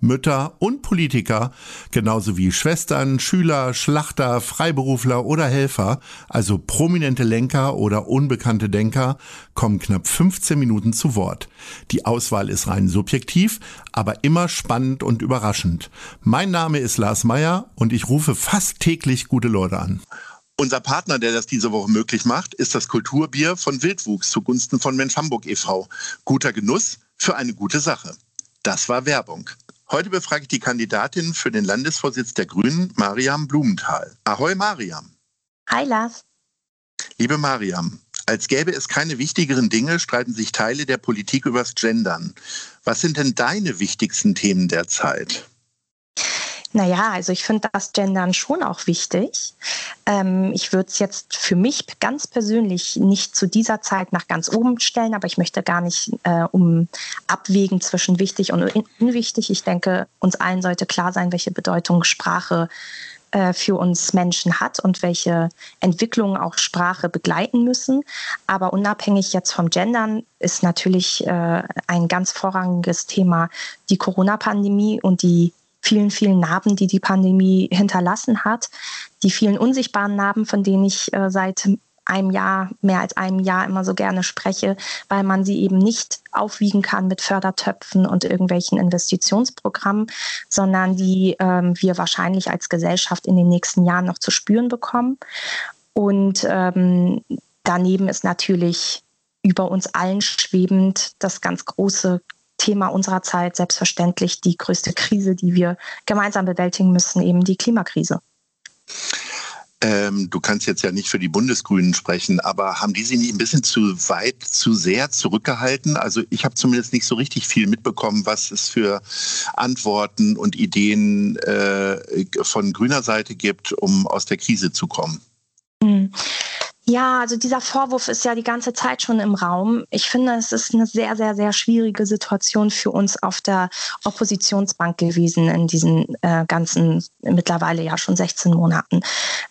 Mütter und Politiker, genauso wie Schwestern, Schüler, Schlachter, Freiberufler oder Helfer, also prominente Lenker oder unbekannte Denker, kommen knapp 15 Minuten zu Wort. Die Auswahl ist rein subjektiv, aber immer spannend und überraschend. Mein Name ist Lars Meyer und ich rufe fast täglich gute Leute an. Unser Partner, der das diese Woche möglich macht, ist das Kulturbier von Wildwuchs zugunsten von Mensch Hamburg e.V. Guter Genuss für eine gute Sache. Das war Werbung. Heute befrage ich die Kandidatin für den Landesvorsitz der Grünen, Mariam Blumenthal. Ahoi, Mariam. Hi, Lars. Liebe Mariam, als gäbe es keine wichtigeren Dinge, streiten sich Teile der Politik übers Gendern. Was sind denn deine wichtigsten Themen derzeit? Naja, also ich finde das Gendern schon auch wichtig. Ähm, ich würde es jetzt für mich ganz persönlich nicht zu dieser Zeit nach ganz oben stellen, aber ich möchte gar nicht äh, um abwägen zwischen wichtig und unwichtig. Ich denke, uns allen sollte klar sein, welche Bedeutung Sprache äh, für uns Menschen hat und welche Entwicklungen auch Sprache begleiten müssen. Aber unabhängig jetzt vom Gendern ist natürlich äh, ein ganz vorrangiges Thema die Corona-Pandemie und die vielen, vielen Narben, die die Pandemie hinterlassen hat, die vielen unsichtbaren Narben, von denen ich äh, seit einem Jahr, mehr als einem Jahr immer so gerne spreche, weil man sie eben nicht aufwiegen kann mit Fördertöpfen und irgendwelchen Investitionsprogrammen, sondern die ähm, wir wahrscheinlich als Gesellschaft in den nächsten Jahren noch zu spüren bekommen. Und ähm, daneben ist natürlich über uns allen schwebend das ganz große Thema unserer Zeit selbstverständlich die größte Krise, die wir gemeinsam bewältigen müssen, eben die Klimakrise. Ähm, du kannst jetzt ja nicht für die Bundesgrünen sprechen, aber haben die sie nicht ein bisschen zu weit, zu sehr zurückgehalten? Also ich habe zumindest nicht so richtig viel mitbekommen, was es für Antworten und Ideen äh, von grüner Seite gibt, um aus der Krise zu kommen. Hm. Ja, also dieser Vorwurf ist ja die ganze Zeit schon im Raum. Ich finde, es ist eine sehr, sehr, sehr schwierige Situation für uns auf der Oppositionsbank gewesen in diesen äh, ganzen mittlerweile ja schon 16 Monaten.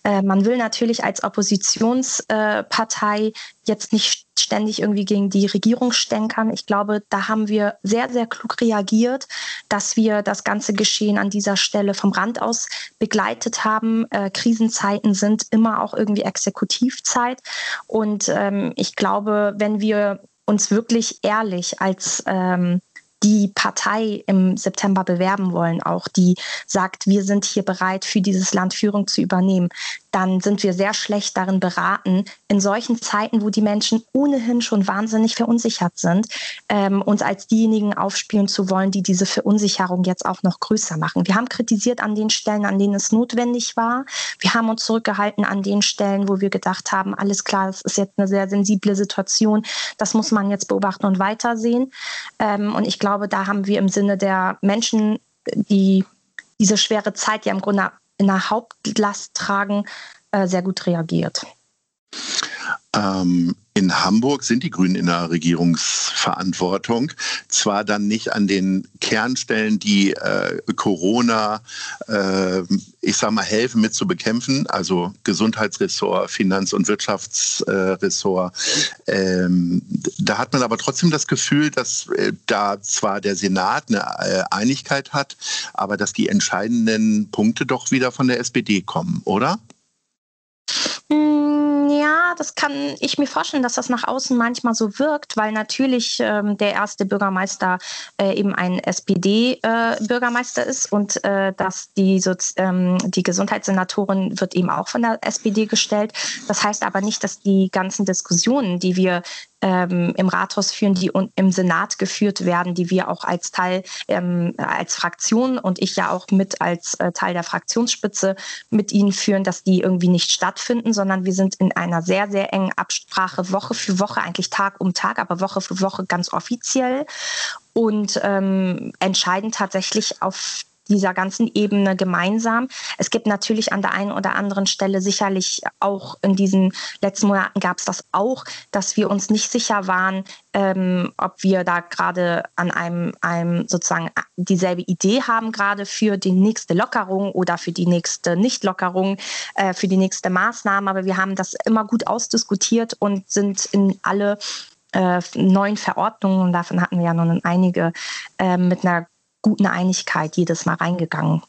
Äh, man will natürlich als Oppositionspartei äh, jetzt nicht ständig irgendwie gegen die Regierung stänkern. Ich glaube, da haben wir sehr, sehr klug reagiert, dass wir das ganze Geschehen an dieser Stelle vom Rand aus begleitet haben. Äh, Krisenzeiten sind immer auch irgendwie Exekutivzeit. Und ähm, ich glaube, wenn wir uns wirklich ehrlich als ähm, die Partei im September bewerben wollen, auch die sagt, wir sind hier bereit, für dieses Land Führung zu übernehmen, dann sind wir sehr schlecht darin beraten, in solchen Zeiten, wo die Menschen ohnehin schon wahnsinnig verunsichert sind, ähm, uns als diejenigen aufspielen zu wollen, die diese Verunsicherung jetzt auch noch größer machen. Wir haben kritisiert an den Stellen, an denen es notwendig war. Wir haben uns zurückgehalten an den Stellen, wo wir gedacht haben, alles klar, das ist jetzt eine sehr sensible Situation, das muss man jetzt beobachten und weitersehen. Ähm, und ich glaube, da haben wir im Sinne der Menschen, die diese schwere Zeit ja im Grunde in der Hauptlast tragen, äh, sehr gut reagiert. Ähm, in Hamburg sind die Grünen in der Regierungsverantwortung. Zwar dann nicht an den Kernstellen, die äh, Corona, äh, ich sag mal, helfen mit zu bekämpfen, also Gesundheitsressort, Finanz- und Wirtschaftsressort. Ähm, da hat man aber trotzdem das Gefühl, dass äh, da zwar der Senat eine äh, Einigkeit hat, aber dass die entscheidenden Punkte doch wieder von der SPD kommen, oder? Mm, ja, das kann ich mir vorstellen, dass das nach außen manchmal so wirkt, weil natürlich ähm, der erste Bürgermeister äh, eben ein SPD-Bürgermeister äh, ist und äh, dass die, ähm, die Gesundheitssenatorin wird eben auch von der SPD gestellt. Das heißt aber nicht, dass die ganzen Diskussionen, die wir ähm, im Rathaus führen, die im Senat geführt werden, die wir auch als Teil, ähm, als Fraktion und ich ja auch mit als äh, Teil der Fraktionsspitze mit ihnen führen, dass die irgendwie nicht stattfinden, sondern wir sind in einer sehr, sehr engen Absprache Woche für Woche, eigentlich Tag um Tag, aber Woche für Woche ganz offiziell und ähm, entscheiden tatsächlich auf dieser ganzen Ebene gemeinsam. Es gibt natürlich an der einen oder anderen Stelle sicherlich auch in diesen letzten Monaten gab es das auch, dass wir uns nicht sicher waren, ähm, ob wir da gerade an einem, einem sozusagen dieselbe Idee haben, gerade für die nächste Lockerung oder für die nächste Nichtlockerung, äh, für die nächste Maßnahme. Aber wir haben das immer gut ausdiskutiert und sind in alle äh, neuen Verordnungen, und davon hatten wir ja nun einige, äh, mit einer guten Einigkeit jedes Mal reingegangen.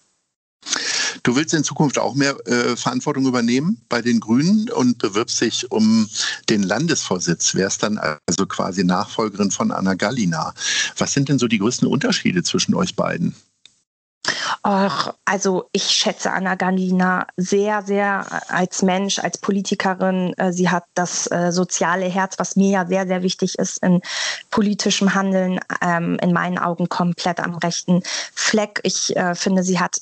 Du willst in Zukunft auch mehr äh, Verantwortung übernehmen bei den Grünen und bewirbst dich um den Landesvorsitz, wärst dann also quasi Nachfolgerin von Anna Gallina. Was sind denn so die größten Unterschiede zwischen euch beiden? Och, also ich schätze Anna Gallina sehr, sehr als Mensch, als Politikerin. Äh, sie hat das äh, soziale Herz, was mir ja sehr, sehr wichtig ist in politischem Handeln, ähm, in meinen Augen komplett am rechten Fleck. Ich äh, finde, sie hat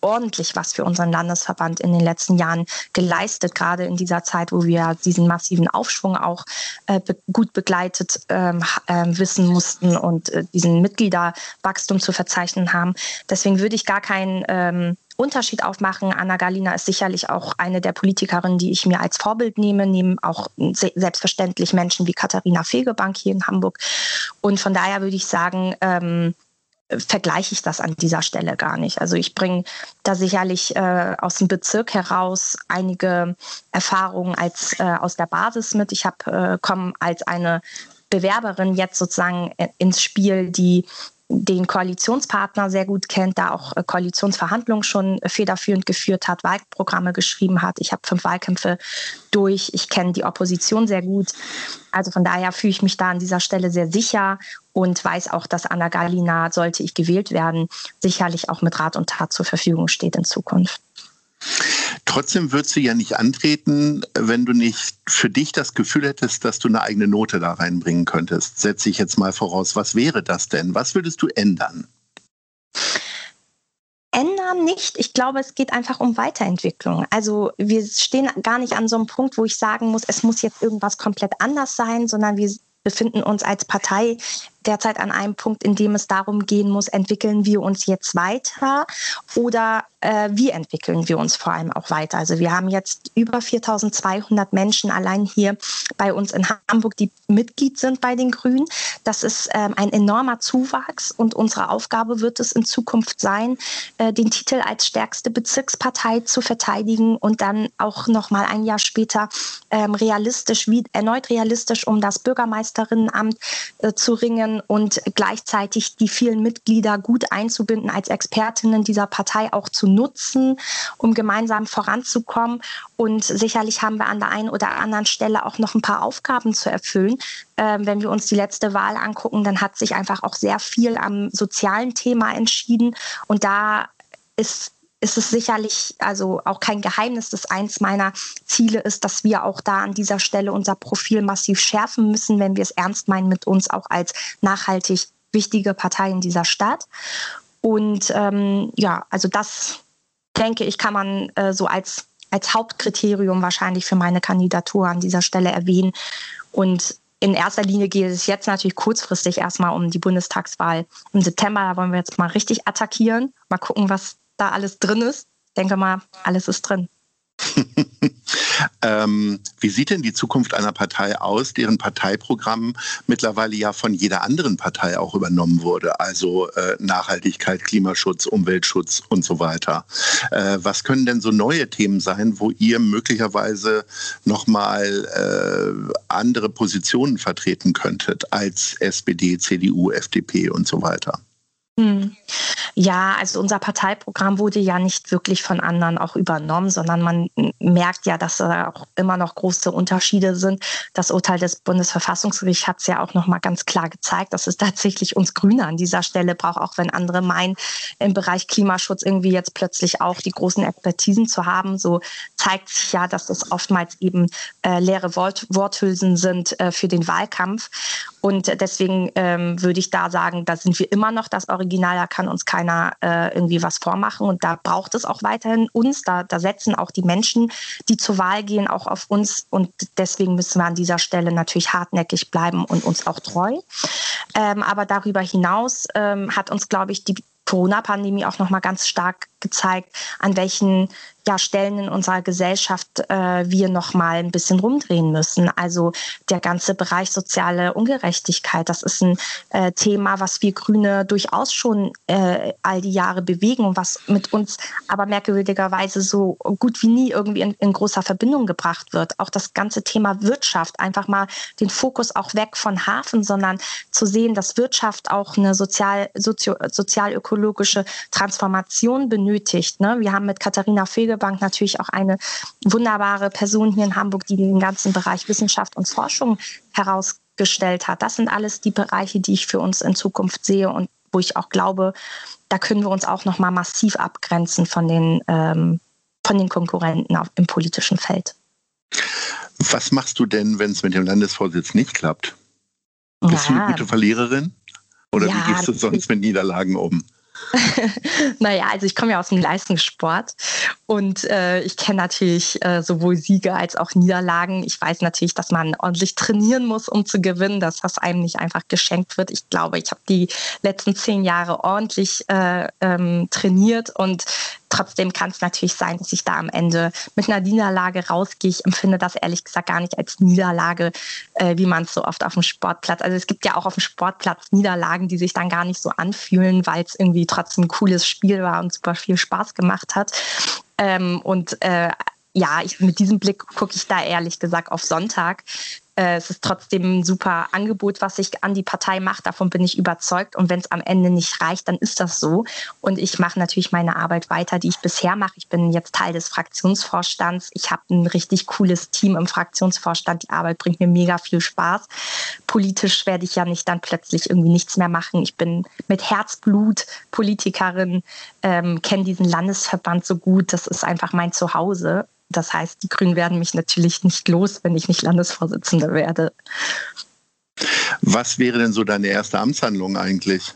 ordentlich was für unseren Landesverband in den letzten Jahren geleistet, gerade in dieser Zeit, wo wir diesen massiven Aufschwung auch äh, be gut begleitet ähm, äh, wissen mussten und äh, diesen Mitgliederwachstum zu verzeichnen haben. Deswegen würde ich gar keinen ähm, Unterschied aufmachen. Anna Galina ist sicherlich auch eine der Politikerinnen, die ich mir als Vorbild nehme, neben auch selbstverständlich Menschen wie Katharina Fegebank hier in Hamburg. Und von daher würde ich sagen, ähm, vergleiche ich das an dieser Stelle gar nicht. Also ich bringe da sicherlich äh, aus dem Bezirk heraus einige Erfahrungen als äh, aus der Basis mit. Ich habe äh, komme als eine Bewerberin jetzt sozusagen äh, ins Spiel, die den Koalitionspartner sehr gut kennt, da auch äh, Koalitionsverhandlungen schon federführend geführt hat, Wahlprogramme geschrieben hat. Ich habe fünf Wahlkämpfe durch. Ich kenne die Opposition sehr gut. Also von daher fühle ich mich da an dieser Stelle sehr sicher und weiß auch, dass Anna Galina, sollte ich gewählt werden, sicherlich auch mit Rat und Tat zur Verfügung steht in Zukunft. Trotzdem würdest du ja nicht antreten, wenn du nicht für dich das Gefühl hättest, dass du eine eigene Note da reinbringen könntest. Setze ich jetzt mal voraus. Was wäre das denn? Was würdest du ändern? Ändern nicht. Ich glaube, es geht einfach um Weiterentwicklung. Also wir stehen gar nicht an so einem Punkt, wo ich sagen muss, es muss jetzt irgendwas komplett anders sein, sondern wir befinden uns als Partei derzeit an einem Punkt, in dem es darum gehen muss, entwickeln wir uns jetzt weiter oder äh, wie entwickeln wir uns vor allem auch weiter. Also wir haben jetzt über 4200 Menschen allein hier bei uns in Hamburg, die Mitglied sind bei den Grünen. Das ist ähm, ein enormer Zuwachs und unsere Aufgabe wird es in Zukunft sein, äh, den Titel als stärkste Bezirkspartei zu verteidigen und dann auch noch mal ein Jahr später ähm, realistisch, wie erneut realistisch um das Bürgermeisterinnenamt äh, zu ringen und gleichzeitig die vielen Mitglieder gut einzubinden, als Expertinnen dieser Partei auch zu nutzen, um gemeinsam voranzukommen. Und sicherlich haben wir an der einen oder anderen Stelle auch noch ein paar Aufgaben zu erfüllen. Ähm, wenn wir uns die letzte Wahl angucken, dann hat sich einfach auch sehr viel am sozialen Thema entschieden. Und da ist ist es sicherlich also auch kein Geheimnis, dass eins meiner Ziele ist, dass wir auch da an dieser Stelle unser Profil massiv schärfen müssen, wenn wir es ernst meinen mit uns auch als nachhaltig wichtige Partei in dieser Stadt. Und ähm, ja, also das denke ich, kann man äh, so als, als Hauptkriterium wahrscheinlich für meine Kandidatur an dieser Stelle erwähnen. Und in erster Linie geht es jetzt natürlich kurzfristig erstmal um die Bundestagswahl im September. Da wollen wir jetzt mal richtig attackieren. Mal gucken, was da alles drin ist. Denke mal, alles ist drin. ähm, wie sieht denn die Zukunft einer Partei aus, deren Parteiprogramm mittlerweile ja von jeder anderen Partei auch übernommen wurde? Also äh, Nachhaltigkeit, Klimaschutz, Umweltschutz und so weiter. Äh, was können denn so neue Themen sein, wo ihr möglicherweise nochmal äh, andere Positionen vertreten könntet als SPD, CDU, FDP und so weiter? Hm. Ja, also unser Parteiprogramm wurde ja nicht wirklich von anderen auch übernommen, sondern man merkt ja, dass da auch immer noch große Unterschiede sind. Das Urteil des Bundesverfassungsgerichts hat es ja auch noch mal ganz klar gezeigt, dass es tatsächlich uns Grüne an dieser Stelle braucht, auch wenn andere meinen, im Bereich Klimaschutz irgendwie jetzt plötzlich auch die großen Expertisen zu haben. So zeigt sich ja, dass es oftmals eben äh, leere Wort Worthülsen sind äh, für den Wahlkampf. Und deswegen ähm, würde ich da sagen, da sind wir immer noch das Original, da kann uns keiner äh, irgendwie was vormachen. Und da braucht es auch weiterhin uns. Da, da setzen auch die Menschen, die zur Wahl gehen, auch auf uns. Und deswegen müssen wir an dieser Stelle natürlich hartnäckig bleiben und uns auch treu. Ähm, aber darüber hinaus ähm, hat uns, glaube ich, die Corona-Pandemie auch noch mal ganz stark gezeigt, an welchen ja, Stellen in unserer Gesellschaft äh, wir noch mal ein bisschen rumdrehen müssen. Also der ganze Bereich soziale Ungerechtigkeit, das ist ein äh, Thema, was wir Grüne durchaus schon äh, all die Jahre bewegen und was mit uns aber merkwürdigerweise so gut wie nie irgendwie in, in großer Verbindung gebracht wird. Auch das ganze Thema Wirtschaft, einfach mal den Fokus auch weg von Hafen, sondern zu sehen, dass Wirtschaft auch eine sozial, sozio, sozial-ökologische Transformation benötigt. Ne? Wir haben mit Katharina Fegebank natürlich auch eine wunderbare Person hier in Hamburg, die den ganzen Bereich Wissenschaft und Forschung herausgestellt hat. Das sind alles die Bereiche, die ich für uns in Zukunft sehe und wo ich auch glaube, da können wir uns auch noch mal massiv abgrenzen von den, ähm, von den Konkurrenten auf, im politischen Feld. Was machst du denn, wenn es mit dem Landesvorsitz nicht klappt? Bist ja. du eine gute Verliererin? Oder ja, wie gehst du sonst mit Niederlagen um? naja, also ich komme ja aus dem Leistungssport und äh, ich kenne natürlich äh, sowohl Siege als auch Niederlagen. Ich weiß natürlich, dass man ordentlich trainieren muss, um zu gewinnen, dass das einem nicht einfach geschenkt wird. Ich glaube, ich habe die letzten zehn Jahre ordentlich äh, ähm, trainiert und Trotzdem kann es natürlich sein, dass ich da am Ende mit einer Niederlage rausgehe. Ich empfinde das ehrlich gesagt gar nicht als Niederlage, äh, wie man es so oft auf dem Sportplatz. Also es gibt ja auch auf dem Sportplatz Niederlagen, die sich dann gar nicht so anfühlen, weil es irgendwie trotzdem ein cooles Spiel war und super viel Spaß gemacht hat. Ähm, und äh, ja, ich, mit diesem Blick gucke ich da ehrlich gesagt auf Sonntag. Äh, es ist trotzdem ein super Angebot, was ich an die Partei mache. Davon bin ich überzeugt. Und wenn es am Ende nicht reicht, dann ist das so. Und ich mache natürlich meine Arbeit weiter, die ich bisher mache. Ich bin jetzt Teil des Fraktionsvorstands. Ich habe ein richtig cooles Team im Fraktionsvorstand. Die Arbeit bringt mir mega viel Spaß. Politisch werde ich ja nicht dann plötzlich irgendwie nichts mehr machen. Ich bin mit Herzblut Politikerin, ähm, kenne diesen Landesverband so gut. Das ist einfach mein Zuhause. Das heißt, die Grünen werden mich natürlich nicht los, wenn ich nicht Landesvorsitzende werde. Was wäre denn so deine erste Amtshandlung eigentlich?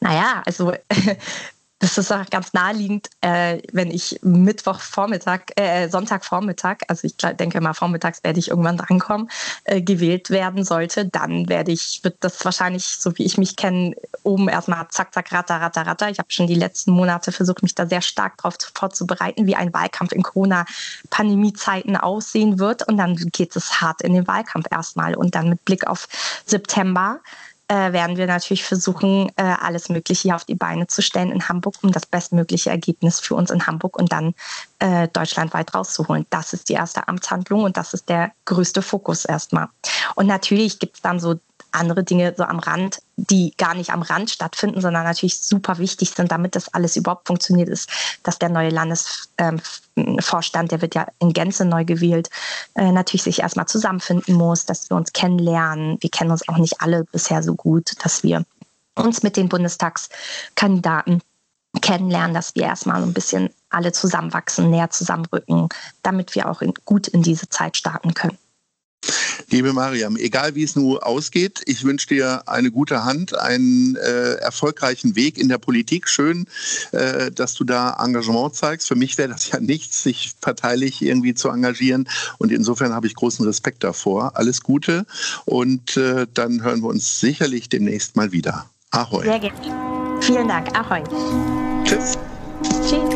Naja, also das ist auch ganz naheliegend, äh, wenn ich Mittwochvormittag, äh, Sonntagvormittag, also ich denke mal vormittags werde ich irgendwann drankommen, äh, gewählt werden sollte, dann werde ich, wird das wahrscheinlich, so wie ich mich kenne, oben erstmal zack, zack, ratter, ratter, ratter. Ich habe schon die letzten Monate versucht, mich da sehr stark darauf vorzubereiten, wie ein Wahlkampf in Corona-Pandemie-Zeiten aussehen wird. Und dann geht es hart in den Wahlkampf erstmal. Und dann mit Blick auf September äh, werden wir natürlich versuchen, äh, alles Mögliche hier auf die Beine zu stellen in Hamburg, um das bestmögliche Ergebnis für uns in Hamburg und dann äh, deutschlandweit rauszuholen. Das ist die erste Amtshandlung und das ist der größte Fokus erstmal. Und natürlich gibt es dann so andere Dinge so am Rand, die gar nicht am Rand stattfinden, sondern natürlich super wichtig sind, damit das alles überhaupt funktioniert, ist, dass der neue Landesvorstand, der wird ja in Gänze neu gewählt, äh, natürlich sich erstmal zusammenfinden muss, dass wir uns kennenlernen. Wir kennen uns auch nicht alle bisher so gut, dass wir uns mit den Bundestagskandidaten kennenlernen, dass wir erstmal ein bisschen alle zusammenwachsen, näher zusammenrücken, damit wir auch in, gut in diese Zeit starten können. Liebe Mariam, egal wie es nun ausgeht, ich wünsche dir eine gute Hand, einen äh, erfolgreichen Weg in der Politik. Schön, äh, dass du da Engagement zeigst. Für mich wäre das ja nichts, sich parteilich irgendwie zu engagieren. Und insofern habe ich großen Respekt davor. Alles Gute und äh, dann hören wir uns sicherlich demnächst mal wieder. Ahoi. Sehr gerne. Vielen Dank. Ahoi. Tschüss. Tschüss.